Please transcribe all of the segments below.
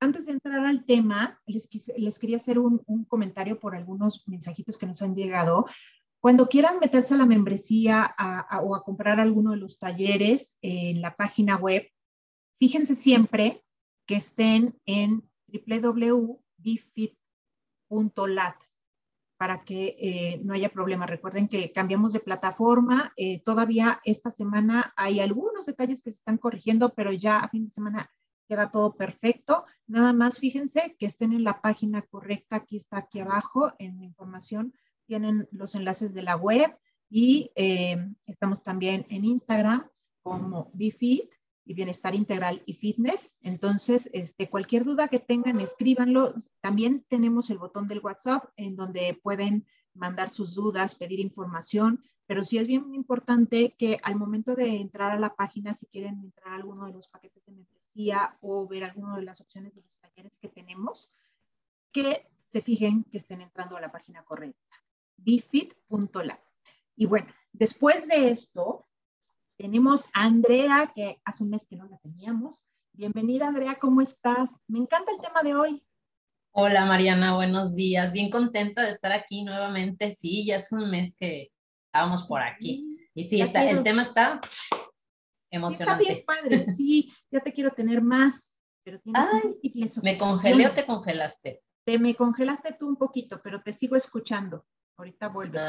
antes de entrar al tema, les, les quería hacer un, un, comentario por algunos mensajitos que nos han llegado. Cuando quieran meterse a la membresía o a comprar alguno de los talleres en la página web, fíjense siempre que estén en www.bifit.lat para que eh, no haya problema. Recuerden que cambiamos de plataforma. Eh, todavía esta semana hay algunos detalles que se están corrigiendo, pero ya a fin de semana queda todo perfecto. Nada más fíjense que estén en la página correcta. Aquí está, aquí abajo en la información. Tienen los enlaces de la web y eh, estamos también en Instagram como BeFit y Bienestar Integral y Fitness. Entonces, este, cualquier duda que tengan, escríbanlo. También tenemos el botón del WhatsApp en donde pueden mandar sus dudas, pedir información, pero sí es bien importante que al momento de entrar a la página, si quieren entrar a alguno de los paquetes de membresía o ver alguna de las opciones de los talleres que tenemos, que se fijen que estén entrando a la página correcta, bifit.lat. Y bueno, después de esto, tenemos a Andrea, que hace un mes que no la teníamos. Bienvenida, Andrea, ¿cómo estás? Me encanta el tema de hoy. Hola, Mariana, buenos días. Bien contenta de estar aquí nuevamente. Sí, ya es un mes que estábamos por aquí. Y sí, está, el tema está emocionante. Está bien padre, sí, ya te quiero tener más, pero tienes Ay, ¿Me congelé o te congelaste? Te me congelaste tú un poquito, pero te sigo escuchando. Ahorita vuelves,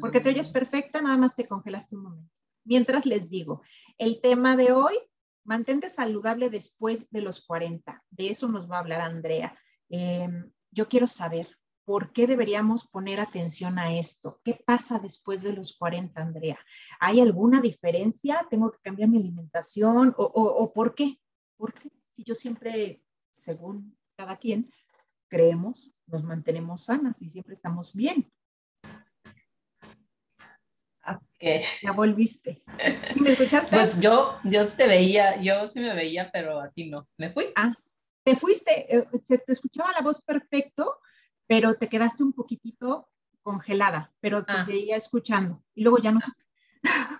Porque te oyes perfecta, nada más te congelaste un momento. Mientras les digo, el tema de hoy, mantente saludable después de los 40. De eso nos va a hablar Andrea. Em, yo quiero saber, ¿por qué deberíamos poner atención a esto? ¿Qué pasa después de los 40, Andrea? ¿Hay alguna diferencia? ¿Tengo que cambiar mi alimentación? ¿O, o por qué? Porque si yo siempre, según cada quien, creemos, nos mantenemos sanas y siempre estamos bien. Okay. Ya volviste. ¿Me escuchaste? Pues yo, yo te veía, yo sí me veía, pero a ti no. Me fui. Ah, te fuiste, eh, se te escuchaba la voz perfecto, pero te quedaste un poquitito congelada, pero te ah. seguía escuchando. Y luego ya no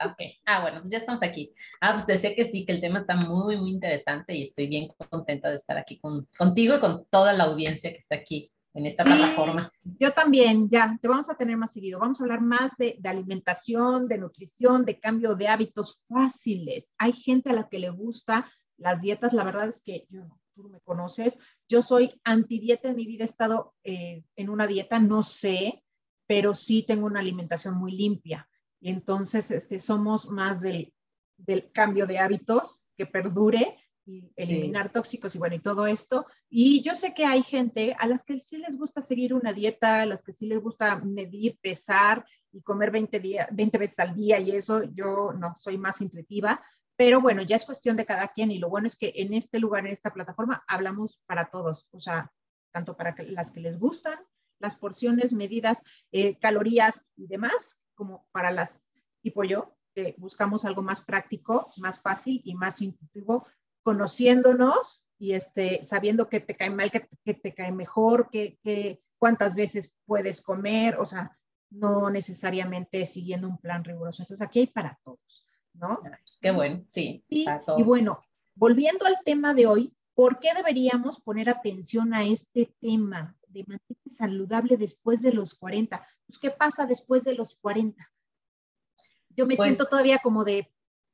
Ok, ah, bueno, pues ya estamos aquí. Ah, pues decía que sí, que el tema está muy, muy interesante y estoy bien contenta de estar aquí con, contigo y con toda la audiencia que está aquí en esta plataforma. Yo también, ya, te vamos a tener más seguido. Vamos a hablar más de, alimentación, de nutrición, de cambio de hábitos fáciles. Hay gente a la que le gusta las dietas, la verdad es que yo, tú me conoces, yo soy antidieta en mi vida, he estado eh, en una dieta, no sé, pero sí tengo una alimentación muy limpia. Y entonces este, somos más del, del cambio de hábitos que perdure y eliminar tóxicos y bueno, y todo esto. Y yo sé que hay gente a las que sí les gusta seguir una dieta, a las que sí les gusta medir, pesar y comer 20, 20 veces al día y eso, yo no, soy más intuitiva, pero bueno, ya es cuestión de cada quien y lo bueno es que en este lugar, en esta plataforma, hablamos para todos, o sea, tanto para las que les gustan, las porciones, medidas, eh, calorías y demás, como para las tipo yo, que buscamos algo más práctico, más fácil y más intuitivo conociéndonos y este, sabiendo que te cae mal, que, te cae mejor, que, cuántas veces puedes comer, o sea, no necesariamente siguiendo un plan riguroso. Entonces, aquí hay para todos, ¿no? Pues qué bueno, sí. Y, y bueno, volviendo al tema de hoy, ¿por qué deberíamos poner atención a este tema de mantenerse saludable después de los 40? Pues, ¿qué pasa después de los 40? Yo me pues siento todavía como de,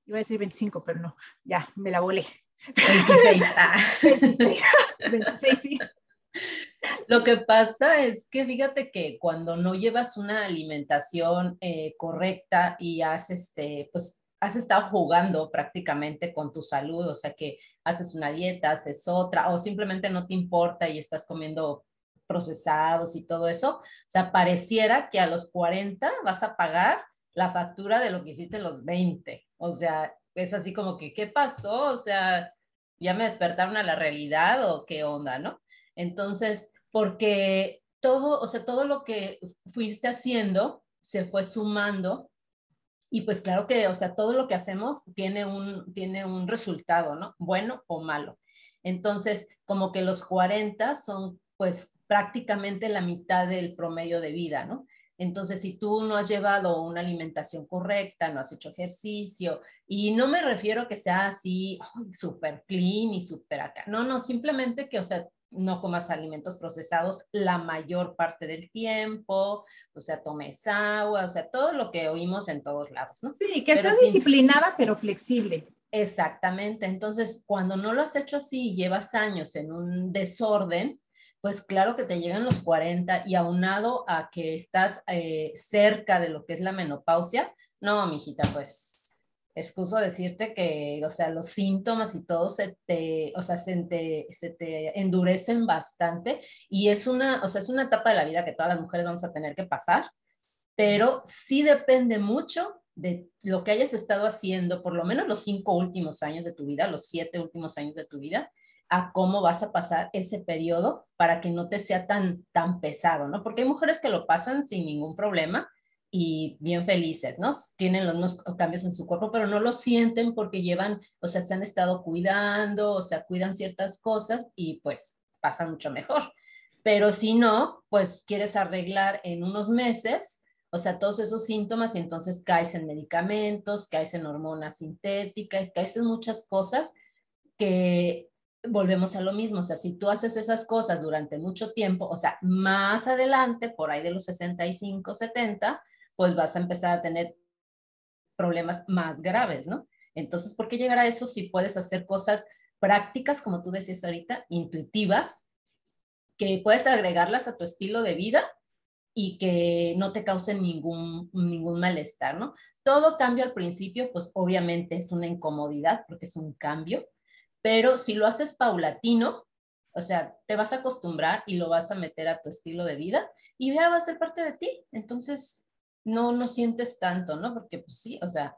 iba a decir 25, pero no, ya, me la volé. 26. Ah. 26, sí. Lo que pasa es que fíjate que cuando no llevas una alimentación eh, correcta y has, este, pues, has estado jugando prácticamente con tu salud, o sea que haces una dieta, haces otra, o simplemente no te importa y estás comiendo procesados y todo eso, o sea, pareciera que a los 40 vas a pagar la factura de lo que hiciste los 20. O sea, es así como que, ¿qué pasó? O sea, ¿ya me despertaron a la realidad o qué onda, no? Entonces, porque todo, o sea, todo lo que fuiste haciendo se fue sumando y pues claro que, o sea, todo lo que hacemos tiene un, tiene un resultado, ¿no? Bueno o malo. Entonces, como que los 40 son pues prácticamente la mitad del promedio de vida, ¿no? Entonces, si tú no has llevado una alimentación correcta, no has hecho ejercicio, y no me refiero a que sea así súper clean y súper acá, no, no, simplemente que, o sea, no comas alimentos procesados la mayor parte del tiempo, o sea, tomes agua, o sea, todo lo que oímos en todos lados, ¿no? Sí, que sea disciplinada pero flexible. Exactamente, entonces cuando no lo has hecho así, llevas años en un desorden, pues claro que te llegan los 40 y aunado a que estás eh, cerca de lo que es la menopausia, no, mijita, pues excuso decirte que, o sea, los síntomas y todo se te, o sea, se te, se te endurecen bastante y es una, o sea, es una etapa de la vida que todas las mujeres vamos a tener que pasar, pero sí depende mucho de lo que hayas estado haciendo, por lo menos los cinco últimos años de tu vida, los siete últimos años de tu vida, a cómo vas a pasar ese periodo para que no te sea tan, tan pesado, ¿no? Porque hay mujeres que lo pasan sin ningún problema, y bien felices, ¿no? Tienen los mismos cambios en su cuerpo, pero no lo sienten porque llevan, o sea, se han estado cuidando, o sea, cuidan ciertas cosas y pues pasan mucho mejor. Pero si no, pues quieres arreglar en unos meses, o sea, todos esos síntomas y entonces caes en medicamentos, caes en hormonas sintéticas, caes en muchas cosas que volvemos a lo mismo, o sea, si tú haces esas cosas durante mucho tiempo, o sea, más adelante, por ahí de los 65, 70, pues vas a empezar a tener problemas más graves, ¿no? Entonces, ¿por qué llegar a eso si puedes hacer cosas prácticas, como tú decías ahorita, intuitivas, que puedes agregarlas a tu estilo de vida y que no te causen ningún, ningún malestar, ¿no? Todo cambio al principio, pues obviamente es una incomodidad porque es un cambio, pero si lo haces paulatino, o sea, te vas a acostumbrar y lo vas a meter a tu estilo de vida y ya va a ser parte de ti. Entonces, no no sientes tanto, ¿no? Porque pues sí, o sea,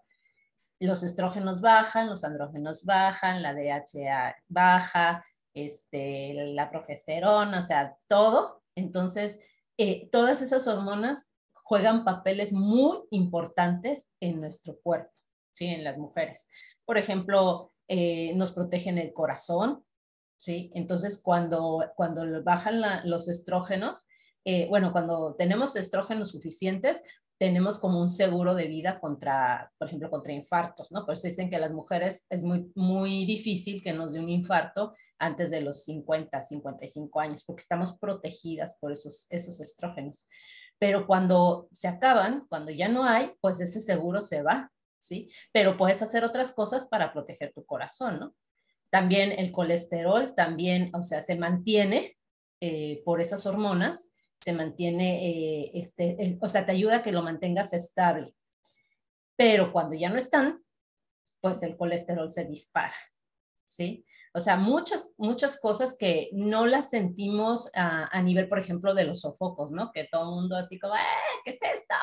los estrógenos bajan, los andrógenos bajan, la DHA baja, este, la progesterona, o sea, todo. Entonces, eh, todas esas hormonas juegan papeles muy importantes en nuestro cuerpo, ¿sí? En las mujeres. Por ejemplo, eh, nos protegen el corazón, ¿sí? Entonces, cuando, cuando bajan los estrógenos, eh, bueno, cuando tenemos estrógenos suficientes, tenemos como un seguro de vida contra, por ejemplo, contra infartos, ¿no? Por eso dicen que las mujeres es muy, muy difícil que nos dé un infarto antes de los 50, 55 años, porque estamos protegidas por esos, esos estrógenos. Pero cuando se acaban, cuando ya no hay, pues ese seguro se va, ¿sí? Pero puedes hacer otras cosas para proteger tu corazón, ¿no? También el colesterol, también, o sea, se mantiene eh, por esas hormonas se mantiene, eh, este, eh, o sea, te ayuda a que lo mantengas estable. Pero cuando ya no están, pues el colesterol se dispara, ¿sí? O sea, muchas, muchas cosas que no las sentimos a, nivel, por ejemplo, de los sofocos, ¿no? Que todo el mundo así como, ¡eh! ¿Qué es esto?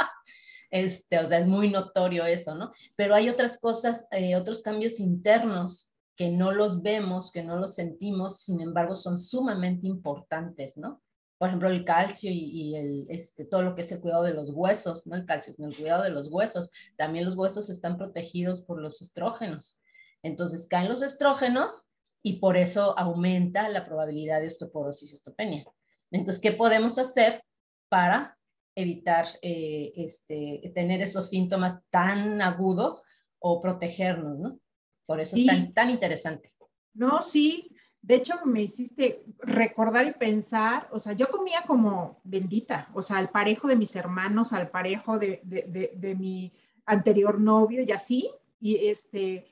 Este, o sea, es muy notorio eso, ¿no? Pero hay otras cosas, eh, otros cambios internos que no los vemos, que no los sentimos, sin embargo, son sumamente importantes, ¿no? Por ejemplo, el calcio y, el, este, todo lo que es el cuidado de los huesos, no el calcio, sino el cuidado de los huesos. También los huesos están protegidos por los estrógenos. Entonces caen los estrógenos y por eso aumenta la probabilidad de osteoporosis y osteopenia. Entonces, ¿qué podemos hacer para evitar eh, este, tener esos síntomas tan agudos o protegernos, ¿no? Por eso es tan, tan interesante. No, sí, de hecho, me hiciste recordar y pensar, o sea, yo comía como bendita, o sea, al parejo de mis hermanos, al parejo de, de, mi anterior novio y así, y este,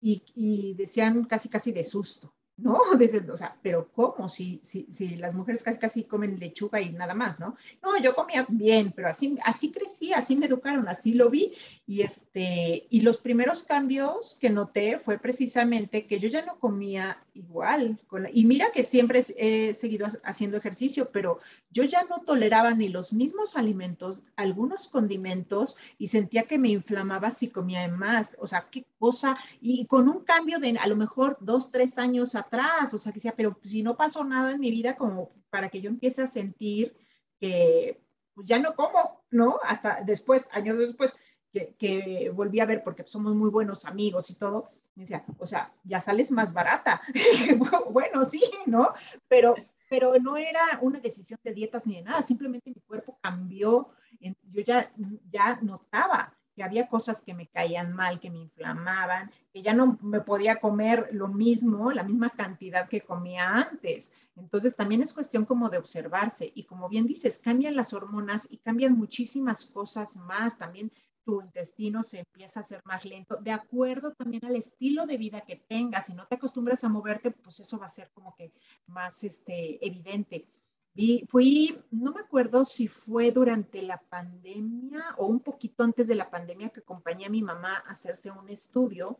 y, y decían casi, casi de susto. ¿no? Desde, o sea, pero ¿cómo? Si, si, si las mujeres casi casi comen lechuga y nada más, ¿no? No, yo comía bien, pero así, así crecí, así me educaron, así lo vi. Y, este, y los primeros cambios que noté fue precisamente que yo ya no comía igual. y mira que siempre he seguido haciendo ejercicio, pero yo ya no toleraba ni los mismos alimentos, algunos condimentos, y sentía que me inflamaba si comía más. O sea, qué cosa. Y con un cambio de a lo mejor dos, tres años atrás, o sea, que decía, pero si no pasó nada en mi vida como para que yo empiece a sentir que pues ya no como, ¿no? Hasta después, años después, que volví a ver porque somos muy buenos amigos y todo, me o sea, ya sales más barata. bueno, sí, ¿no? Pero, pero no era una decisión de dietas ni de nada, simplemente mi cuerpo cambió yo ya, ya notaba que había cosas que me caían mal, que me inflamaban, que ya no me podía comer lo mismo, la misma cantidad que comía antes. Entonces también es cuestión como de observarse y como bien dices, cambian las hormonas y cambian muchísimas cosas más. También tu intestino se empieza a hacer más lento, de acuerdo también al estilo de vida que tengas. Si no te acostumbras a moverte, pues eso va a ser como que más este, evidente. Vi, fui, no me acuerdo si fue durante la pandemia o un poquito antes de la pandemia que acompañé a mi mamá a hacerse un estudio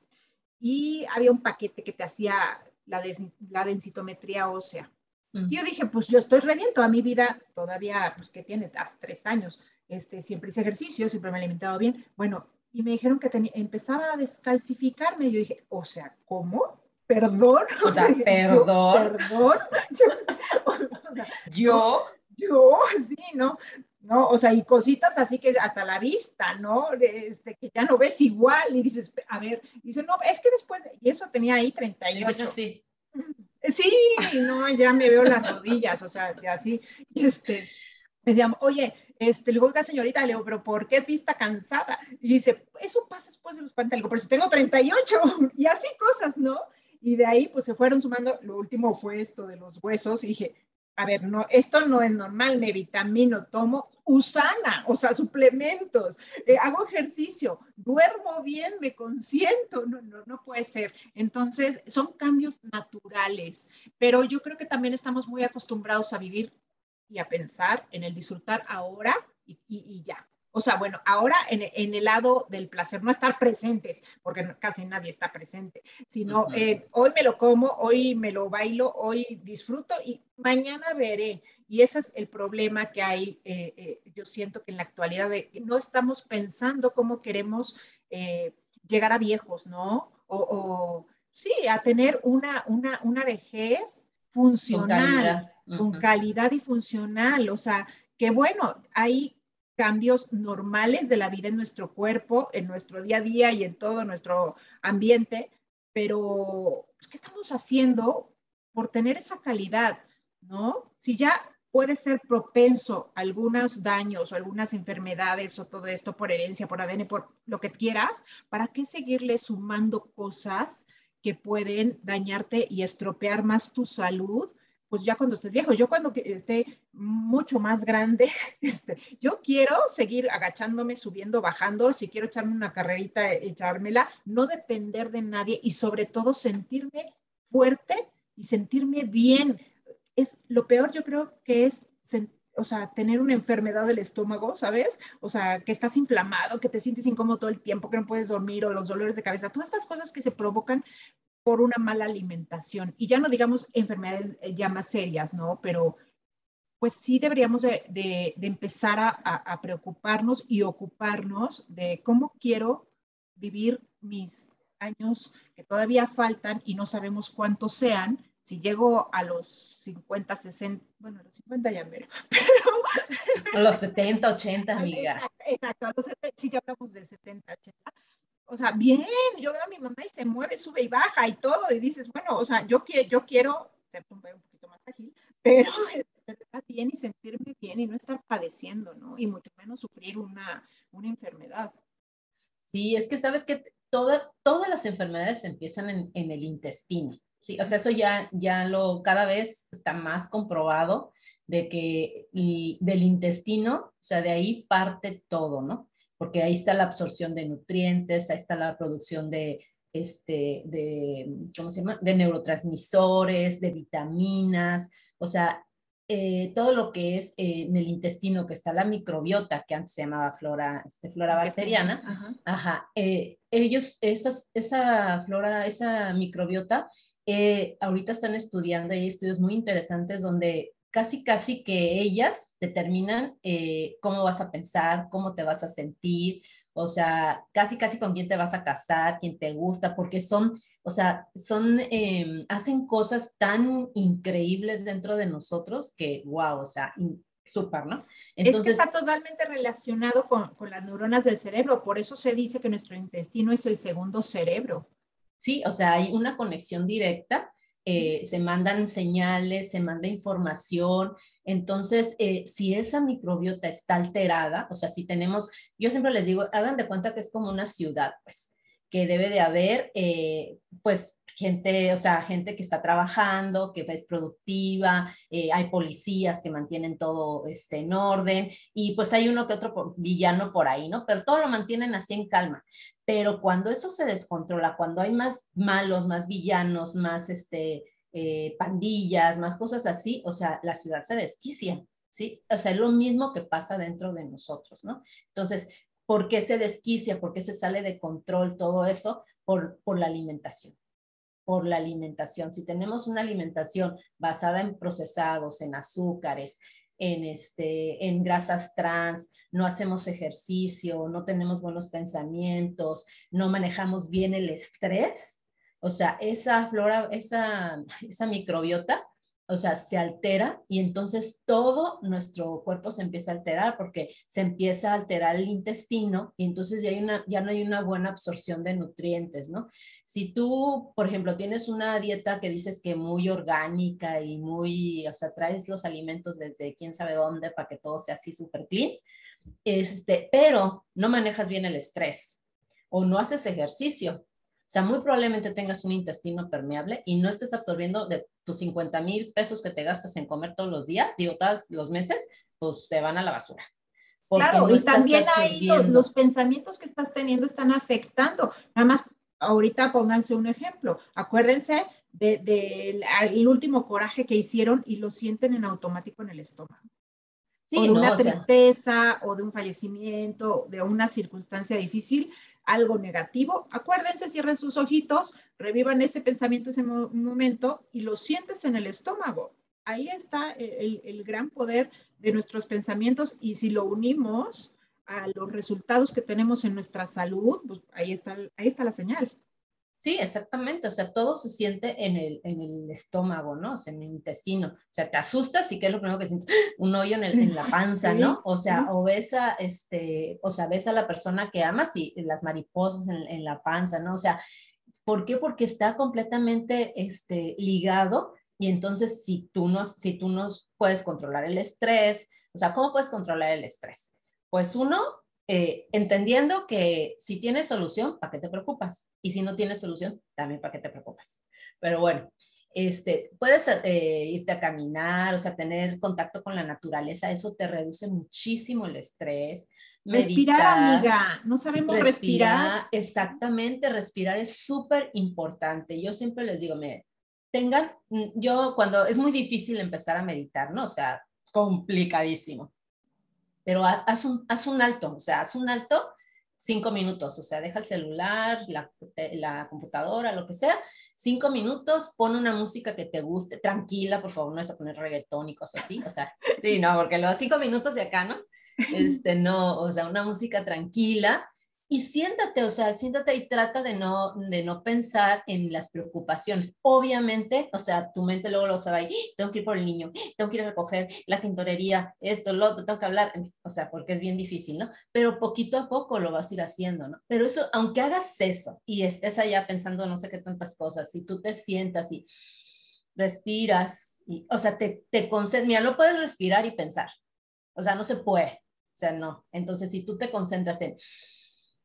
y había un paquete que te hacía la, la densitometría ósea. Mm. Y yo dije, pues yo estoy re toda mi vida, todavía, pues que tiene, hace tres años, este, siempre hice ejercicio, siempre me he alimentado bien. Bueno, y me dijeron que empezaba a descalcificarme. Y yo dije, o sea, ¿cómo? perdón. O sea, perdón. perdón. Yo, yo, sí, ¿no? ¿no? O sea, y cositas así que hasta la vista, ¿no? Este, que ya no ves igual y dices, a ver, dice, no, es que después, y eso tenía ahí 38. Sí. Sí, no, ya me veo las rodillas, o sea, ya así, este, me decían, oye, este, le digo, señorita, le digo, pero ¿por qué vista cansada? Y dice, eso pasa después de los 40, le digo, pero si tengo 38, y así cosas, ¿no? Y de ahí pues se fueron sumando, lo último fue esto de los huesos y dije, a ver, no, esto no es normal, me vitamino, tomo usana, o sea, suplementos, eh, hago ejercicio, duermo bien, me consiento, no, no, no puede ser. Entonces, son cambios naturales, pero yo creo que también estamos muy acostumbrados a vivir y a pensar en el disfrutar ahora y ya. O sea, bueno, ahora en, el lado del placer, no estar presentes, porque casi nadie está presente, sino eh, hoy me lo como, hoy me lo bailo, hoy disfruto y mañana veré. Y ese es el problema que hay, eh, eh, yo siento que en la actualidad de, no estamos pensando cómo queremos llegar a viejos, ¿no? O, sí, a tener una, una, una vejez funcional, con calidad y funcional. O sea, que bueno, hay cambios normales de la vida en nuestro cuerpo, en nuestro día a día y en todo nuestro ambiente, pero pues, ¿qué estamos haciendo por tener esa calidad? ¿No? Si ya puede ser propenso a algunos daños o algunas enfermedades o todo esto por herencia, por ADN, por lo que quieras, ¿para qué seguirle sumando cosas que pueden dañarte y estropear más tu salud pues ya cuando estés viejo, yo cuando esté mucho más grande, este, yo quiero seguir agachándome, subiendo, bajando, si quiero echarme una carrerita, echármela, no depender de nadie y sobre todo sentirme fuerte y sentirme bien. Es lo peor yo creo que es o sea, tener una enfermedad del estómago, ¿sabes? O sea, que estás inflamado, que te sientes incómodo todo el tiempo, que no puedes dormir o los dolores de cabeza, todas estas cosas que se provocan por una mala alimentación. Y ya no digamos enfermedades eh, ya más serias, ¿no? Pero pues sí deberíamos de, empezar a, preocuparnos y ocuparnos de cómo quiero vivir mis años que todavía faltan y no sabemos cuántos sean. Si llego a los 50, 60, bueno, a los 50 ya mero, pero... A los 70, 80, amiga. Exacto, a los 70, si ya hablamos de 70, 80, o sea, bien, yo veo a mi mamá y se mueve, sube y baja y todo, y dices, bueno, o sea, yo, yo quiero ser un poquito más ágil, pero estar bien y sentirme bien y no estar padeciendo, ¿no? Y mucho menos sufrir una, una enfermedad. Sí, es que sabes que toda, todas las enfermedades empiezan en, en, el intestino, sí, o sea, eso ya, ya lo, cada vez está más comprobado de que del intestino, o sea, de ahí parte todo, ¿no? Porque ahí está la absorción de nutrientes, ahí está la producción de, este, de, ¿cómo se llama? De neurotransmisores, de vitaminas, o sea, eh, todo lo que es eh, en el intestino, que está la microbiota, que antes se llamaba flora, este, flora bacteriana, ajá, eh, ellos, esas, esa flora, esa microbiota, ahorita están estudiando, hay estudios muy interesantes donde casi, casi que ellas determinan eh, cómo vas a pensar, cómo te vas a sentir, o sea, casi, casi con quién te vas a casar, quién te gusta, porque son, o sea, son, em, hacen cosas tan increíbles dentro de nosotros que, wow, o sea, súper, ¿no? Entonces, es que está totalmente relacionado con, con las neuronas del cerebro, por eso se dice que nuestro intestino es el segundo cerebro. Sí, o sea, hay una conexión directa eh, se mandan señales, se manda información. Entonces, eh, si esa microbiota está alterada, o sea, si tenemos, yo siempre les digo, hagan de cuenta que es como una ciudad, pues, que debe de haber, eh, pues, gente, o sea, gente que está trabajando, que es productiva, hay policías que mantienen todo este, en orden y pues hay uno que otro villano por ahí, ¿no? Pero todo lo mantienen así en calma. Pero cuando eso se descontrola, cuando hay más malos, más villanos, más este, eh, pandillas, más cosas así, o sea, la ciudad se desquicia, ¿sí? O sea, es lo mismo que pasa dentro de nosotros, ¿no? Entonces, ¿por qué se desquicia? ¿Por qué se sale de control todo eso? Por, por la alimentación por la alimentación. Si tenemos una alimentación basada en procesados, en azúcares, en, este, en grasas trans, no hacemos ejercicio, no tenemos buenos pensamientos, no manejamos bien el estrés, o sea, esa flora, esa, esa microbiota o sea, se altera y entonces todo nuestro cuerpo se empieza a alterar porque se empieza a alterar el intestino y entonces ya, no hay una buena absorción de nutrientes, ¿no? Si tú, por ejemplo, tienes una dieta que dices que muy orgánica y muy, o sea, traes los alimentos desde quién sabe dónde para que todo sea así súper clean, este, pero no manejas bien el estrés o no haces ejercicio, sea, muy probablemente tengas un intestino permeable y no estés absorbiendo de tus 50 mil pesos que te gastas en comer todos los días, digo, todos los meses, pues se van a la basura. Claro, y también ahí los, pensamientos que estás teniendo están afectando. Nada más, ahorita pónganse un ejemplo. Acuérdense del de, último coraje que hicieron y lo sienten en automático en el estómago. Sí, o de una tristeza o de un fallecimiento, de una circunstancia difícil, algo negativo, acuérdense, cierren sus ojitos, revivan ese pensamiento, ese momento y lo sientes en el estómago. Ahí está el, gran poder de nuestros pensamientos y si lo unimos a los resultados que tenemos en nuestra salud, pues ahí está, ahí está la señal. Sí, exactamente. O sea, todo se siente en el, en el estómago, ¿no? O sea, en el intestino. O sea, te asustas y qué es lo primero que sientes? Un hoyo en, el, en la panza, ¿no? O sea, o ves a, este, o sea, ves a la persona que amas y las mariposas en, en la panza, ¿no? O sea, ¿por qué? Porque está completamente este, ligado y entonces si tú, no, si tú no puedes controlar el estrés, o sea, ¿cómo puedes controlar el estrés? Pues uno, eh, entendiendo que si tienes solución, ¿para qué te preocupas? Y si no tienes solución, también para qué te preocupas. Pero bueno, este, puedes eh, irte a caminar, o sea, tener contacto con la naturaleza, eso te reduce muchísimo el estrés. Respirar, amiga, no sabemos respirar, Exactamente, respirar es súper importante. Yo siempre les digo, me tengan, mm, yo cuando es muy difícil empezar a meditar, ¿no? O sea, complicadísimo. Pero haz un, haz un alto, o sea, haz un alto cinco minutos, o sea, deja el celular, la, la, computadora, lo que sea, cinco minutos, pon una música que te guste, tranquila, por favor, no es a poner reggaetón y cosas así, o sea, sí, no, porque los cinco minutos de acá, ¿no? Este, no, o sea, una música tranquila, y siéntate, o sea, siéntate y trata de no, de no pensar en las preocupaciones. Obviamente, o sea, tu mente luego lo sabe, ¡Ah! tengo que ir por el niño, tengo que ir a recoger la tintorería, esto, lo otro, tengo que hablar, o sea, porque es bien difícil, ¿no? Pero poquito a poco lo vas a ir haciendo, ¿no? Pero eso, aunque hagas eso y estés allá pensando no sé qué tantas cosas, si tú te sientas y respiras, y, o sea, te, te concentras, mira, no puedes respirar y pensar, o sea, no se puede, o sea, no. Entonces, si tú te concentras en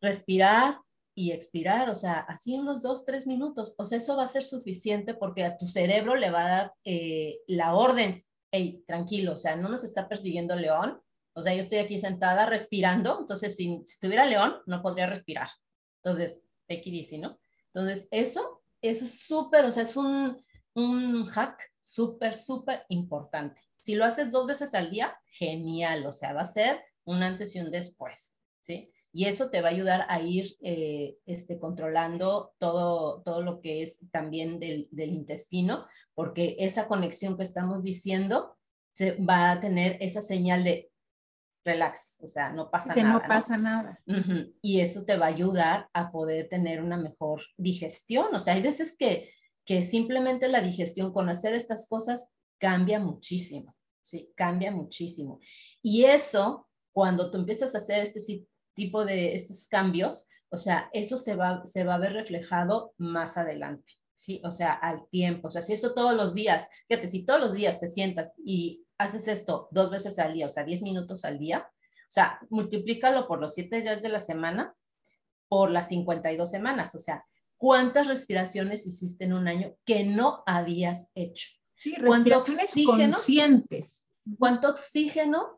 respirar y expirar, o sea, así unos dos, tres minutos, o sea, eso va a ser suficiente porque a tu cerebro le va a dar eh, la orden, hey, tranquilo, o sea, no nos está persiguiendo el león, o sea, yo estoy aquí sentada respirando, entonces si, si tuviera león, no podría respirar. Entonces, take it easy, ¿no? Entonces, eso, eso es súper, o sea, es un, un hack súper, súper importante. Si lo haces dos veces al día, genial, o sea, va a ser un antes y un después, ¿sí? Y eso te va a ayudar a ir eh, este, controlando todo, todo lo que es también del, del, intestino, porque esa conexión que estamos diciendo se va a tener esa señal de relax, o sea, no pasa que nada. No pasa nada. Y eso te va a ayudar a poder tener una mejor digestión. O sea, hay veces que, que simplemente la digestión con hacer estas cosas cambia muchísimo, ¿sí? Cambia muchísimo. Y eso, cuando tú empiezas a hacer este tipo de estos cambios, o sea, eso se va, se va a ver reflejado más adelante. ¿sí? O sea, al tiempo. O sea, si eso todos los días, fíjate, si todos los días te sientas y haces esto dos veces al día, o sea, 10 minutos al día, o sea, multiplícalo por los 7 días de la semana, por las 52 semanas, o sea, ¿cuántas respiraciones hiciste en un año que no habías hecho? Sí, respiraciones conscientes. ¿Cuánto oxígeno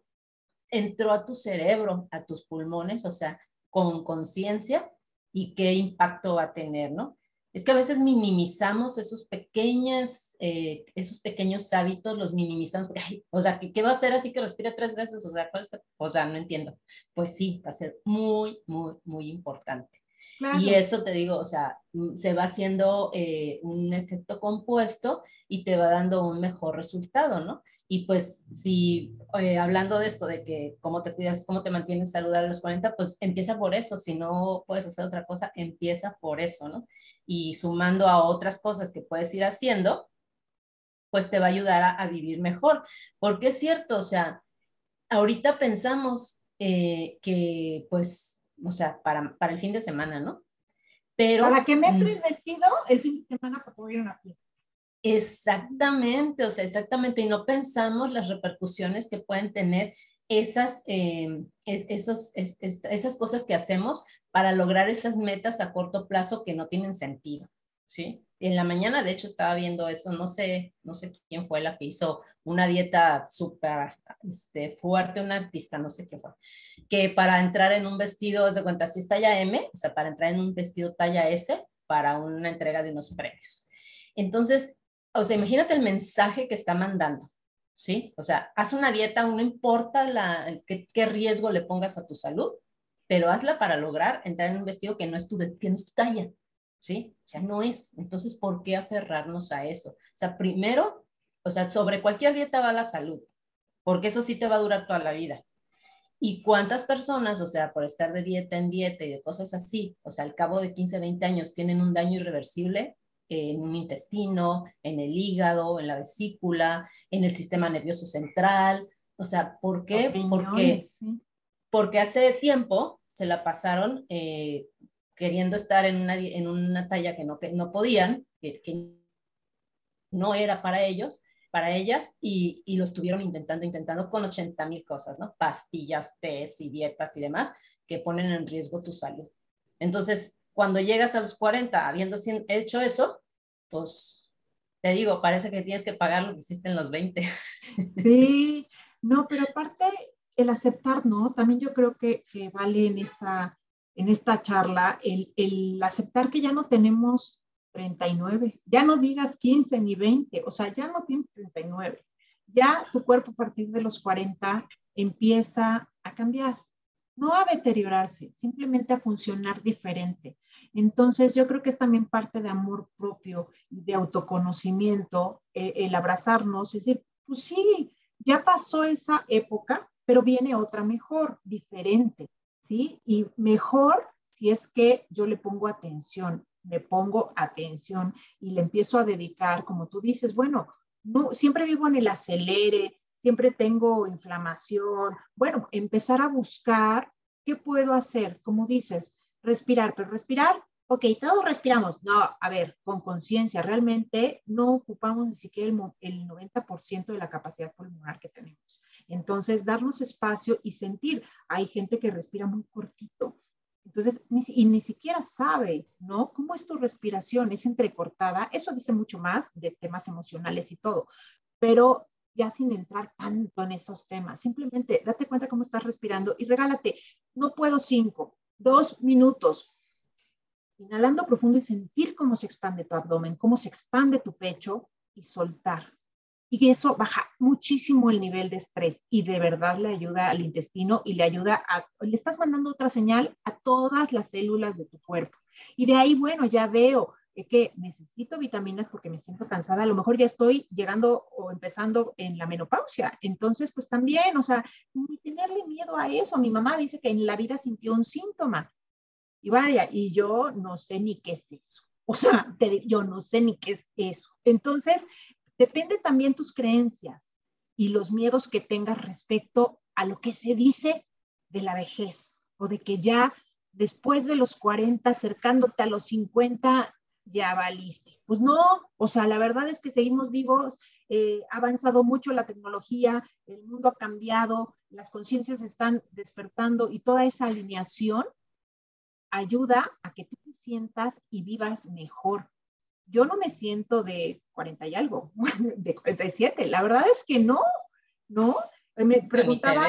entró a tu cerebro, a tus pulmones, o sea, con conciencia y qué impacto va a tener, ¿no? Es que a veces minimizamos esos pequeños, eh, esos pequeños hábitos, los minimizamos, o sea, ¿qué, va a hacer así que respire tres veces? O sea, o sea, no entiendo. Pues sí, va a ser muy, muy, muy importante. Y eso te digo, o sea, mm, se va haciendo eh, un efecto compuesto y te va dando un mejor resultado, ¿no? Y pues si eh, hablando de esto, de que cómo te cuidas, cómo te mantienes saludable a los 40, pues empieza por eso. Si no puedes hacer otra cosa, empieza por eso, ¿no? Y sumando a otras cosas que puedes ir haciendo, pues te va a ayudar a, vivir mejor. Porque es cierto, o sea, ahorita pensamos eh, que pues, o sea, para, para el fin de semana, ¿no? Pero... Para que me entre el vestido el fin de semana para poder ir a una fiesta. Exactamente, o sea, exactamente, y no pensamos las repercusiones que pueden tener esas, em, e, esos, esas cosas que hacemos para lograr esas metas a corto plazo que no tienen sentido, ¿sí? En la mañana, de hecho, estaba viendo eso, no sé, no sé quién fue la que hizo una dieta súper este, fuerte, un artista, no sé qué fue, que para entrar en un vestido, de cuenta, si es talla M, o sea, para entrar en un vestido talla S, para una entrega de unos premios. Entonces, o sea, imagínate el mensaje que está mandando, ¿sí? O sea, haz una dieta, no importa la, qué, riesgo le pongas a tu salud, pero hazla para lograr entrar en un vestido que no es tu, que no es tu talla, ¿sí? O sea, no es. Entonces, ¿por qué aferrarnos a eso? O sea, primero, o sea, sobre cualquier dieta va la salud, porque eso sí te va a durar toda la vida. ¿Y cuántas personas, o sea, por estar de dieta en dieta y de cosas así, o sea, al cabo de 15, 20 años tienen un daño irreversible? en un intestino, en el hígado, en la vesícula, en el sistema nervioso central. O sea, ¿por qué? Porque, porque hace tiempo se la pasaron eh, queriendo estar en una, en una talla que no, que no podían, que, no era para ellos, para ellas, y, y, lo estuvieron intentando, intentando con 80 mil cosas, ¿no? Pastillas, test y dietas y demás que ponen en riesgo tu salud. Entonces, cuando llegas a los 40 habiendo hecho eso, pues te digo, parece que tienes que pagar lo que hiciste en los 20. Sí, no, pero aparte el aceptar, ¿no? También yo creo que, que vale en esta, en esta charla el, aceptar que ya no tenemos 39, ya no digas 15 ni 20, o sea, ya no tienes 39. Ya tu cuerpo a partir de los 40 empieza a cambiar no a deteriorarse, simplemente a funcionar diferente. Entonces, yo creo que es también parte de amor propio y de autoconocimiento eh, el abrazarnos, es decir, pues sí, ya pasó esa época, pero viene otra mejor, diferente, ¿sí? Y mejor si es que yo le pongo atención, me pongo atención y le empiezo a dedicar, como tú dices, bueno, no, siempre vivo en el acelere, siempre tengo inflamación. Bueno, empezar a buscar qué puedo hacer, como dices, respirar, pero respirar, ok, todos respiramos. No, a ver, con conciencia, realmente no ocupamos ni siquiera el, 90% de la capacidad pulmonar que tenemos. Entonces, darnos espacio y sentir. Hay gente que respira muy cortito. Entonces, y ni siquiera sabe, ¿no? ¿Cómo es tu respiración? Es entrecortada. Eso dice mucho más de temas emocionales y todo. Pero ya sin entrar tanto en esos temas. Simplemente date cuenta cómo estás respirando y regálate, no puedo cinco, dos minutos. Inhalando profundo y sentir cómo se expande tu abdomen, cómo se expande tu pecho y soltar. Y eso baja muchísimo el nivel de estrés y de verdad le ayuda al intestino y le ayuda a, le estás mandando otra señal a todas las células de tu cuerpo. Y de ahí, bueno, ya veo, que necesito vitaminas porque me siento cansada, a lo mejor ya estoy llegando o empezando en la menopausia. Entonces, pues también, o sea, tenerle miedo a eso. Mi mamá dice que en la vida sintió un síntoma. Y vaya, y yo no sé ni qué es eso. O sea, yo no sé ni qué es eso. Entonces, depende también tus creencias y los miedos que tengas respecto a lo que se dice de la vejez o de que ya después de los 40, acercándote a los 50, ya valiste. Pues no, o sea, la verdad es que seguimos vivos, eh, ha avanzado mucho la tecnología, el mundo ha cambiado, las conciencias están despertando y toda esa alineación ayuda a que tú te sientas y vivas mejor. Yo no me siento de 40 y algo, de 47. La verdad es que no, no. Me preguntaba,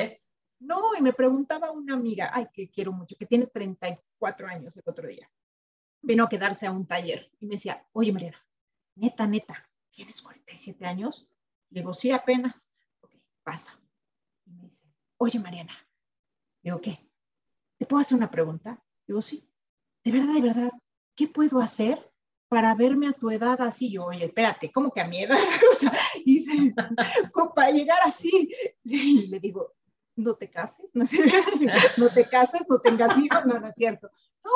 no, y me preguntaba una amiga, ay, que quiero mucho, que tiene 34 años el otro día. Vino a quedarse a un taller y me decía, oye, Mariana, neta, neta, ¿tienes 47 años? Le digo, sí, apenas. Ok, pasa. Y me dice, oye, Mariana, digo, ¿qué? ¿Te puedo hacer una pregunta? Digo, sí, de verdad, de verdad, ¿qué puedo hacer para verme a tu edad así? Yo, oye, espérate, ¿cómo que a mi edad? o sea, y para llegar así, le, le digo, no te cases, no, te cases, no tengas hijos, no, no es cierto. No,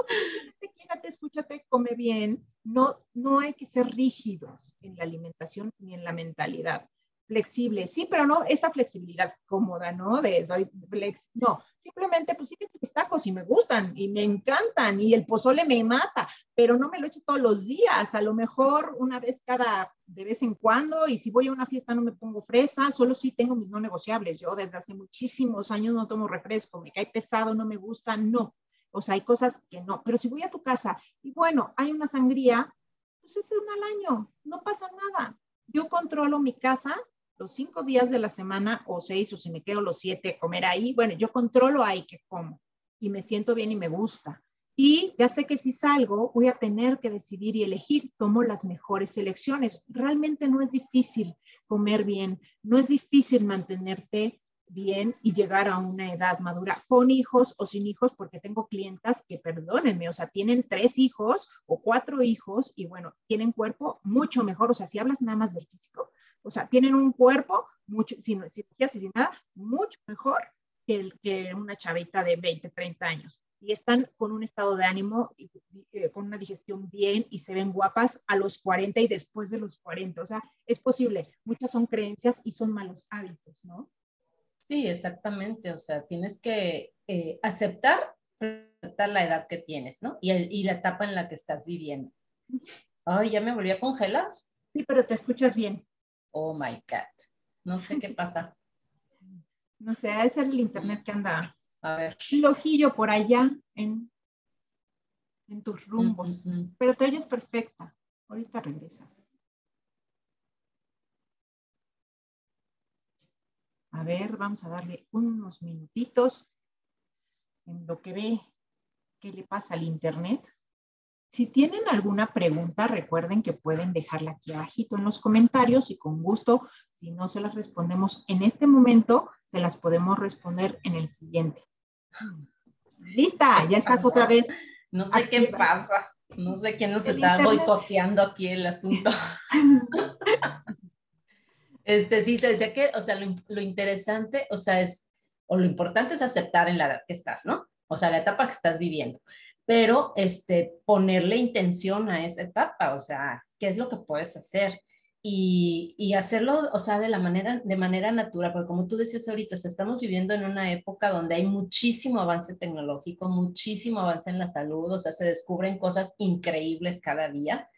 pues quédate, escúchate, come bien. No, no hay que ser rígidos en la alimentación ni en la mentalidad flexible, sí, pero no esa flexibilidad cómoda, ¿no? De soy flex, no, simplemente pues sí, mis tacos y me gustan y me encantan y el pozole me mata, pero no me lo echo todos los días, a lo mejor una vez cada, de vez en cuando, y si voy a una fiesta no me pongo fresa, solo sí tengo mis no negociables, yo desde hace muchísimos años no tomo refresco, me cae pesado, no me gusta, no, o sea, hay cosas que no, pero si voy a tu casa y bueno, hay una sangría, pues es una al año, no pasa nada. Yo controlo mi casa los cinco días de la semana o seis o si me quedo los siete comer ahí, bueno, yo controlo ahí que como y me siento bien y me gusta. Y ya sé que si salgo voy a tener que decidir y elegir, tomo las mejores elecciones. Realmente no es difícil comer bien, no es difícil mantenerte bien y llegar a una edad madura con hijos o sin hijos, porque tengo clientas que, perdónenme, o sea, tienen tres hijos o cuatro hijos y bueno, tienen cuerpo mucho mejor, o sea, si hablas nada más del físico, o sea, tienen un cuerpo mucho, sin cirugías y sin nada, mucho mejor que, que una chavita de 20, 30 años. Y están con un estado de ánimo, eh, con una digestión bien y se ven guapas a los 40 y después de los 40. O sea, es posible. Muchas son creencias y son malos hábitos, ¿no? Sí, exactamente. O sea, tienes que eh, aceptar, aceptar la edad que tienes, ¿no? Y, y la etapa en la que estás viviendo. Ay, ya me volví a congelar. Sí, pero te escuchas bien. Oh my God. No sé qué pasa. No sé, es el internet que anda. A ver. Lojillo por allá en, en tus rumbos. Pero te oyes perfecta. Ahorita regresas. A ver, vamos a darle unos minutitos en lo que ve qué le pasa al internet. Si tienen alguna pregunta, recuerden que pueden dejarla aquí abajito en los comentarios y con gusto, si no se las respondemos en este momento, se las podemos responder en el siguiente. Lista, ya estás otra vez. No sé qué pasa. No sé quién nos está boicoteando aquí el asunto. este, sí, te decía que, o sea, lo, lo, interesante, o sea, es, o lo importante es aceptar en la edad que estás, ¿no? O sea, la etapa que estás viviendo. Pero este, ponerle intención a esa etapa, o sea, qué es lo que puedes hacer y, y, hacerlo, o sea, de la manera, de manera natural, porque como tú decías ahorita, estamos viviendo en una época donde hay muchísimo avance tecnológico, muchísimo avance en la salud, o sea, se descubren cosas increíbles cada día,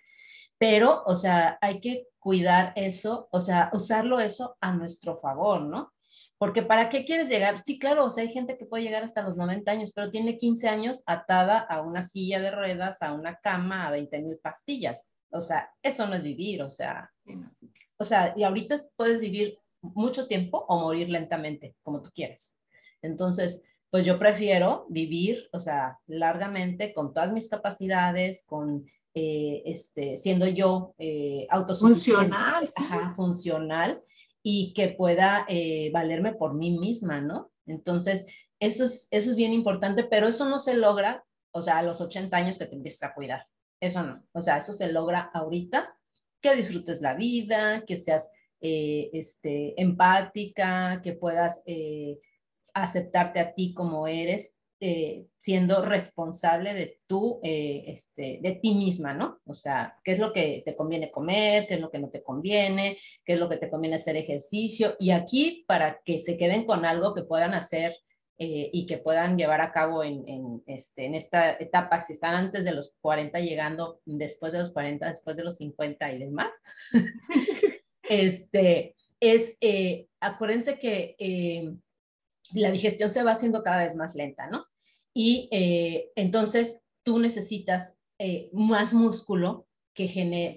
pero, o sea, hay que cuidar eso, o sea, usarlo eso a nuestro favor, ¿no? Porque ¿para qué quieres llegar? Sí, claro, o sea, hay gente que puede llegar hasta los 90 años, pero tiene 15 años atada a una silla de ruedas, a una cama, a 20 mil pastillas. O sea, eso no es vivir, o sea, o sea, y ahorita puedes vivir mucho tiempo o morir lentamente, como tú quieres. Entonces, pues yo prefiero vivir, o sea, largamente con todas mis capacidades, con eh, este, siendo yo eh, autosuficiente. Funcional. Ajá, funcional y que pueda eh, valerme por mí misma, ¿no? Entonces, eso es, eso es bien importante, pero eso no se logra, o sea, a los 80 años que te empiezas a cuidar. Eso no. O sea, eso se logra ahorita, que disfrutes la vida, que seas eh, este, empática, que puedas eh, aceptarte a ti como eres eh, siendo responsable de tú, eh, este, de ti misma, ¿no? O sea, qué es lo que te conviene comer, qué es lo que no te conviene, qué es lo que te conviene hacer ejercicio. Y aquí, para que se queden con algo que puedan hacer eh, y que puedan llevar a cabo en, en, este, en esta etapa, si están antes de los 40, llegando después de los 40, después de los 50 y demás, este, es, eh, acuérdense que eh, la digestión se va haciendo cada vez más lenta, ¿no? Y entonces tú necesitas más músculo que,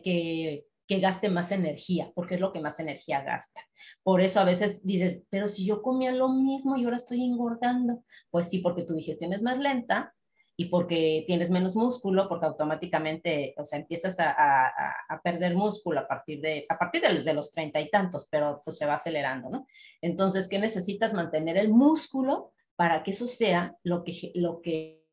que que gaste más energía, porque es lo que más energía gasta. Por eso a veces dices, pero si yo comía lo mismo y ahora estoy engordando, pues sí, porque tu digestión es más lenta y porque tienes menos músculo, porque automáticamente, o sea, empiezas a, a, perder músculo a partir de, a partir de, de, los treinta y tantos, pero pues se va acelerando, ¿no? Entonces, ¿qué necesitas? Mantener el músculo para que eso sea lo que, lo que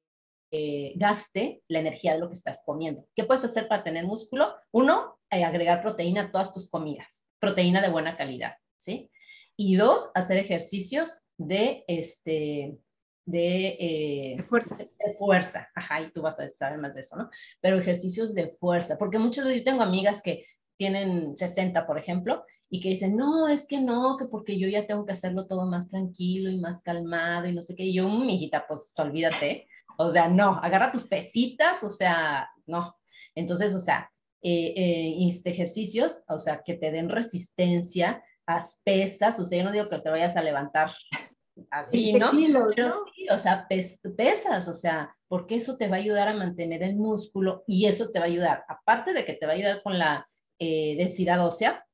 eh, gaste la energía de lo que estás comiendo. ¿Qué puedes hacer para tener músculo? Uno, eh, agregar proteína a todas tus comidas, proteína de buena calidad, ¿sí? Y dos, hacer ejercicios de, este, de, eh, fuerza. De fuerza, ajá, y tú vas a saber más de eso, ¿no? Pero ejercicios de fuerza, porque muchas veces yo tengo amigas que tienen 60, por ejemplo, y que dicen, no, es que no, que porque yo ya tengo que hacerlo todo más tranquilo y más calmado y no sé qué. Y yo, mi hijita, pues olvídate, o sea, no, agarra tus pesitas, o sea, no. Entonces, o sea, eh, eh, este, ejercicios, o sea, que te den resistencia, haz pesas, o sea, yo no digo que te vayas a levantar así, ¿no? Pero sí, o sea, pesas, o sea, porque eso te va a ayudar a mantener el músculo y eso te va a ayudar, aparte de que te va a ayudar con la eh, densidad ósea,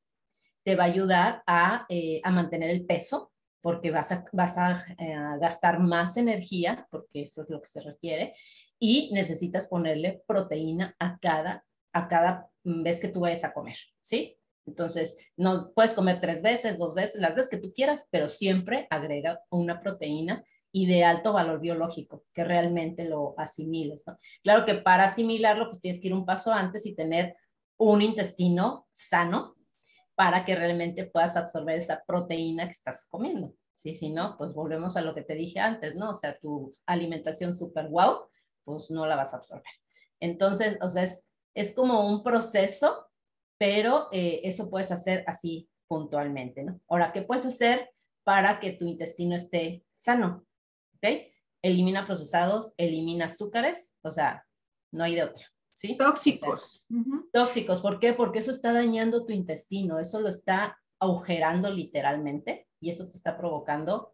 te va a ayudar a, a mantener el peso, porque vas a, vas eh, a, gastar más energía, porque eso es lo que se requiere, y necesitas ponerle proteína a cada, a cada vez que tú vayas a comer, ¿sí? Entonces, no puedes comer tres veces, dos veces, las veces que tú quieras, pero siempre agrega una proteína y de alto valor biológico, que realmente lo asimiles, ¿no? Claro que para asimilarlo, pues tienes que ir un paso antes y tener un intestino sano, para que realmente puedas absorber esa proteína que estás comiendo. ¿sí? Si no, pues volvemos a lo que te dije antes, ¿no? O sea, tu alimentación super wow, pues no la vas a absorber. Entonces, o sea, es, es como un proceso, pero eh, eso puedes hacer así puntualmente, ¿no? Ahora, ¿qué puedes hacer para que tu intestino esté sano? ¿Ok? Elimina procesados, elimina azúcares, o sea, no hay de otra. ¿sí? Tóxicos. Tóxicos, ¿por qué? Porque eso está dañando tu intestino, eso lo está agujerando literalmente y eso te está provocando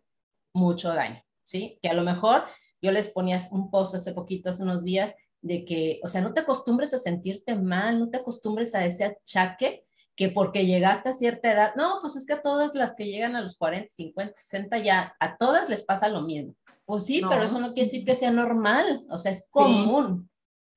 mucho daño, ¿sí? Que a lo mejor yo les ponía un post hace poquito, hace unos días, de que, o sea, no te acostumbres a sentirte mal, no te acostumbres a ese achaque que porque llegaste a cierta edad, no, pues es que a todas las que llegan a los 40, 50, 60 ya, a todas les pasa lo mismo. Pues sí, pero eso no quiere decir que sea normal, o sea, es común,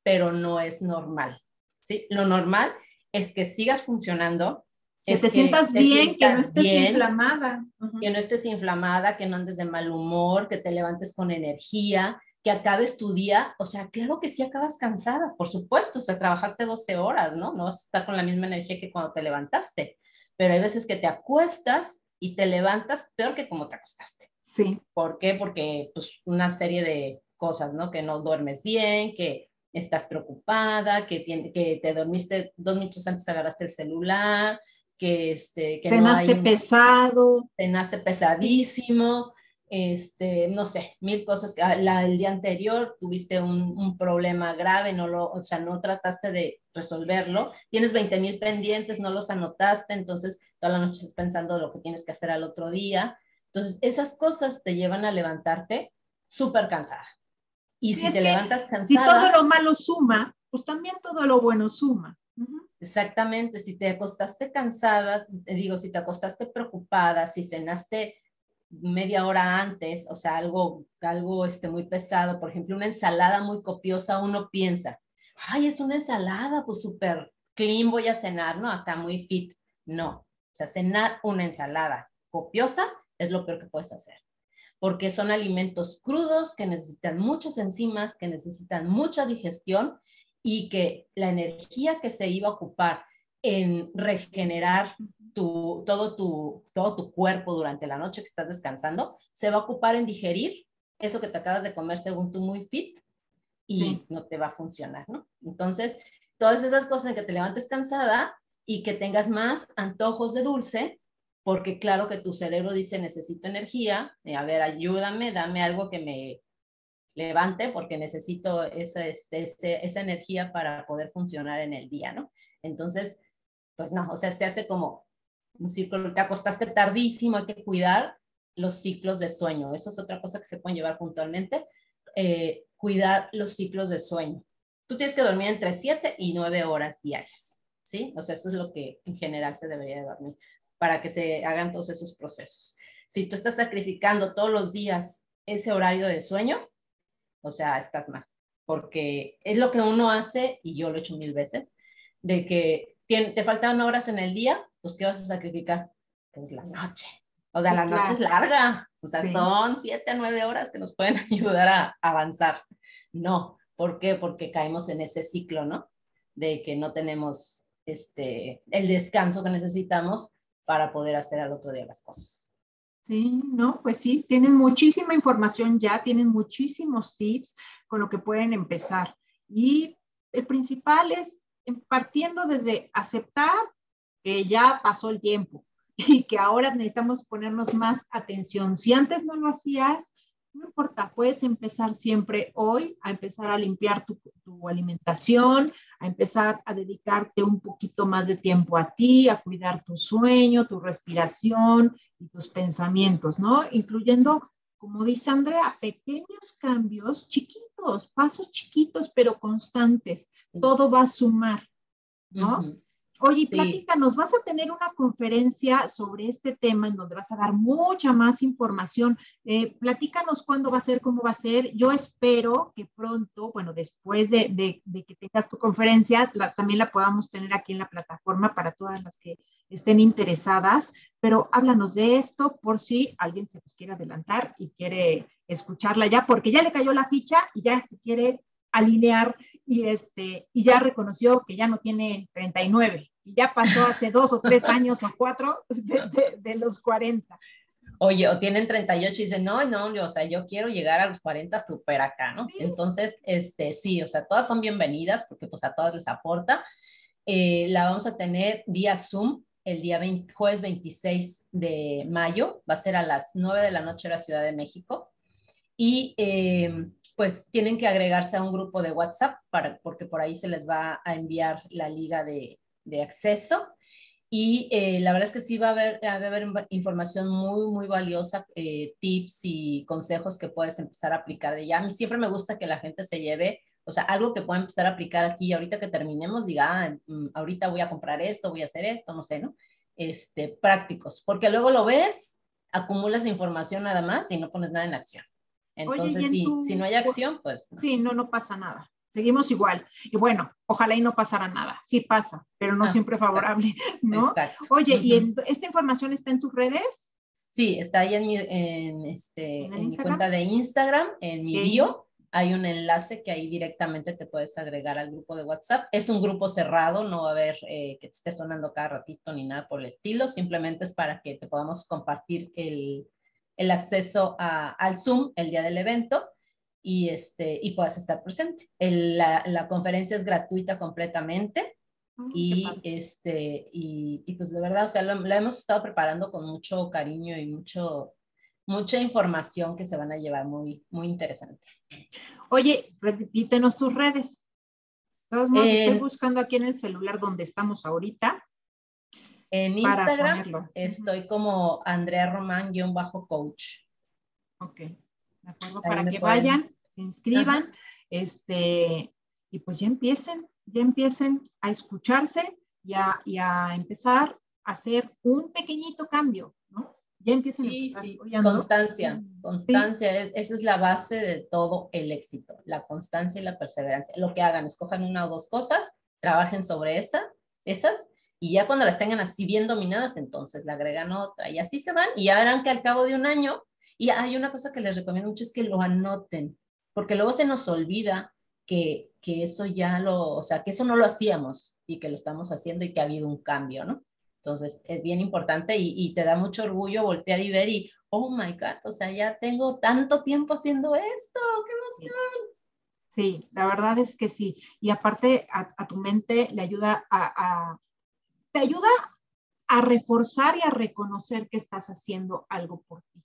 pero no es normal. ¿sí? Lo normal es que sigas funcionando. Que te sientas bien, que no estés inflamada. Que no estés inflamada, que no andes de mal humor, que te levantes con energía, que acabes tu día. O sea, claro que sí acabas cansada, por supuesto. O sea, trabajaste 12 horas, ¿no? No vas a estar con la misma energía que cuando te levantaste. Pero hay veces que te acuestas y te levantas peor que como te acostaste. Sí. ¿Por qué? Porque pues una serie de cosas, ¿no? Que no duermes bien, que estás preocupada, que, tiene, que te dormiste dos minutos antes agarraste el celular, que, este, que cenaste pesado. Cenaste pesadísimo, este, no sé, mil cosas. Que, ah, la, el día anterior tuviste un, un, problema grave, no lo, o sea, no trataste de resolverlo. Tienes 20 mil pendientes, no los anotaste, entonces toda la noche estás pensando lo que tienes que hacer al otro día. Entonces, esas cosas te llevan a levantarte súper cansada. Y si te levantas cansada. Si todo lo malo suma, pues también todo lo bueno suma. Exactamente, si te acostaste cansada, te digo, si te acostaste preocupada, si cenaste media hora antes, o sea, algo, algo este, muy pesado, por ejemplo, una ensalada muy copiosa, uno piensa, ay, es una ensalada, pues súper clean voy a cenar, ¿no? Acá muy fit. No, o sea, cenar una ensalada copiosa es lo peor que puedes hacer porque son alimentos crudos que necesitan muchas enzimas, que necesitan mucha digestión y que la energía que se iba a ocupar en regenerar tu, todo, tu, todo tu cuerpo durante la noche que estás descansando, se va a ocupar en digerir eso que te acabas de comer según tú muy fit y no te va a funcionar, ¿no? Entonces, todas esas cosas en que te levantes cansada y que tengas más antojos de dulce, porque claro que tu cerebro dice, necesito energía, eh, a ver, ayúdame, dame algo que me levante porque necesito esa, este, esa energía para poder funcionar en el día, ¿no? Entonces, pues no, o sea, se hace como un ciclo, te acostaste tardísimo, hay que cuidar los ciclos de sueño. Eso es otra cosa que se pueden llevar puntualmente, eh, cuidar los ciclos de sueño. Tú tienes que dormir entre 7 y 9 horas diarias, ¿sí? O sea, eso es lo que en general se debería de dormir para que se hagan todos esos procesos. Si tú estás sacrificando todos los días ese horario de sueño, o sea, estás mal, porque es lo que uno hace, y yo lo he hecho mil veces, de que te faltan horas en el día, pues ¿qué vas a sacrificar? Pues la noche. O sea, la noche es larga, o sea, son siete a nueve horas que nos pueden ayudar a avanzar. No, ¿por qué? Porque caemos en ese ciclo, ¿no? De que no tenemos este, el descanso que necesitamos para poder hacer al otro día las cosas. Sí, no, pues sí, tienen muchísima información ya, tienen muchísimos tips con lo que pueden empezar. Y el principal es partiendo desde aceptar que ya pasó el tiempo y que ahora necesitamos ponernos más atención. Si antes no lo hacías, no importa, puedes empezar siempre hoy a empezar a limpiar tu, alimentación, a empezar a dedicarte un poquito más de tiempo a ti, a cuidar tu sueño, tu respiración y tus pensamientos, ¿no? Incluyendo, como dice Andrea, pequeños cambios chiquitos, pasos chiquitos pero constantes. Todo va a sumar, ¿no? Oye, Plática, nos vas a tener una conferencia sobre este tema en donde vas a dar mucha más información. Eh, platícanos cuándo va a ser, cómo va a ser. Yo espero que pronto, bueno, después de, que tengas tu conferencia, también la podamos tener aquí en la plataforma para todas las que estén interesadas. Pero háblanos de esto por si alguien se nos quiere adelantar y quiere escucharla ya, porque ya le cayó la ficha y ya se quiere alinear y, este, y ya reconoció que ya no tiene 39 y ya pasó hace dos o tres años o cuatro de, los 40. Oye, o tienen 38 y dicen, no, no, o sea, yo quiero llegar a los 40 súper acá, ¿no? Entonces, este, sí, o sea, todas son bienvenidas porque pues a todas les aporta. Eh, la vamos a tener vía Zoom el día jueves 26 de mayo, va a ser a las 9 de la noche en la Ciudad de México. Y eh, pues tienen que agregarse a un grupo de WhatsApp para, porque por ahí se les va a enviar la liga de, de acceso. Y eh, la verdad es que sí va a haber, va a haber información muy, muy valiosa, eh, tips y consejos que puedes empezar a aplicar de ya. A mí siempre me gusta que la gente se lleve, o sea, algo que pueda empezar a aplicar aquí y ahorita que terminemos, diga, ah, mm, ahorita voy a comprar esto, voy a hacer esto, no sé, ¿no? Este, prácticos, porque luego lo ves, acumulas información nada más y no pones nada en acción. Entonces, si, si no hay acción, pues... Sí, no, no pasa nada seguimos igual. Y bueno, ojalá y no pasara nada. Sí pasa, pero no ah, siempre favorable, ¿no? Exacto. Oye, ¿y esta información está en tus redes? Sí, está ahí en mi, en este, ¿En, mi cuenta de Instagram, en mi bio. Hay un enlace que ahí directamente te puedes agregar al grupo de WhatsApp. Es un grupo cerrado, no va a haber eh, que te esté sonando cada ratito ni nada por el estilo. Simplemente es para que te podamos compartir el, el acceso a, al Zoom el día del evento y, este, y puedas estar presente. la, la, conferencia es gratuita completamente ah, y, este, y, y, pues de verdad, o sea, la hemos estado preparando con mucho cariño y mucho, mucha información que se van a llevar muy, muy interesante. Oye, repítenos tus redes. todos modos, estoy buscando aquí en el celular donde estamos ahorita. En Instagram estoy como Andrea Román-coach. Ok. ¿De acuerdo? Para que vayan, se inscriban, este, y pues ya empiecen, ya empiecen a escucharse y a, empezar a hacer un pequeñito cambio, ¿no? Ya empiecen sí, a sí. Constancia, constancia, esa es la base de todo el éxito, la constancia y la perseverancia. Lo que hagan, escojan una o dos cosas, trabajen sobre esa, esas, y ya cuando las tengan así bien dominadas, entonces le agregan otra, y así se van, y ya verán que al cabo de un año y hay una cosa que les recomiendo mucho es que lo anoten, porque luego se nos olvida que, que eso ya lo, o sea, que eso no lo hacíamos y que lo estamos haciendo y que ha habido un cambio, ¿no? Entonces es bien importante y, y, te da mucho orgullo voltear y ver y, oh my God, o sea, ya tengo tanto tiempo haciendo esto, qué emoción. Sí, la verdad es que sí. Y aparte a, tu mente le ayuda a, a, te ayuda a reforzar y a reconocer que estás haciendo algo por ti.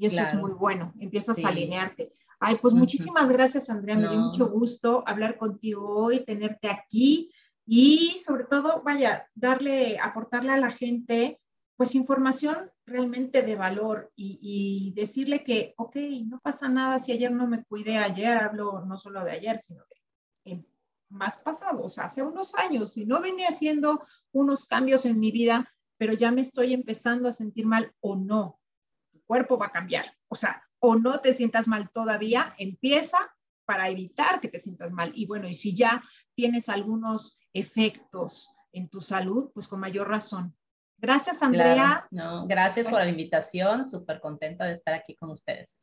Y eso es muy bueno, empiezas a alinearte. Ay, pues muchísimas gracias, Andrea. Me dio mucho gusto hablar contigo hoy, tenerte aquí y sobre todo, vaya, darle, aportarle a la gente, pues información realmente de valor y, decirle que, ok, no pasa nada si ayer no me cuidé, ayer hablo no solo de ayer, sino de más pasado, o sea, hace unos años, si no venía haciendo unos cambios en mi vida, pero ya me estoy empezando a sentir mal o no, cuerpo va a cambiar, o sea, o no te sientas mal todavía, empieza para evitar que te sientas mal. Y bueno, y si ya tienes algunos efectos en tu salud, pues con mayor razón. Gracias, Andrea. no, gracias por la invitación, súper contenta de estar aquí con ustedes.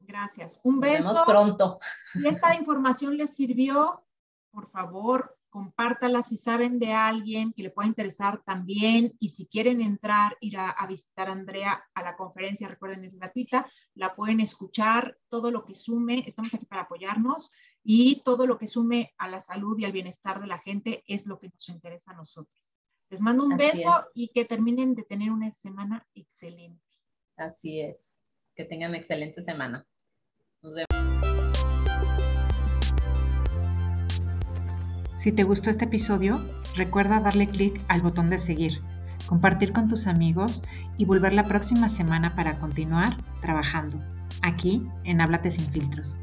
Gracias. Un beso. Nos vemos pronto. Si esta información les sirvió, por favor, compártala si saben de alguien que le pueda interesar también y si quieren entrar, ir a, visitar a Andrea a la conferencia, recuerden es gratuita, la pueden escuchar, todo lo que sume, estamos aquí para apoyarnos y todo lo que sume a la salud y al bienestar de la gente es lo que nos interesa a nosotros. Les mando un beso y que terminen de tener una semana excelente. Así es, que tengan excelente semana. Si te gustó este episodio, recuerda darle clic al botón de seguir, compartir con tus amigos y volver la próxima semana para continuar trabajando aquí en Háblate sin filtros.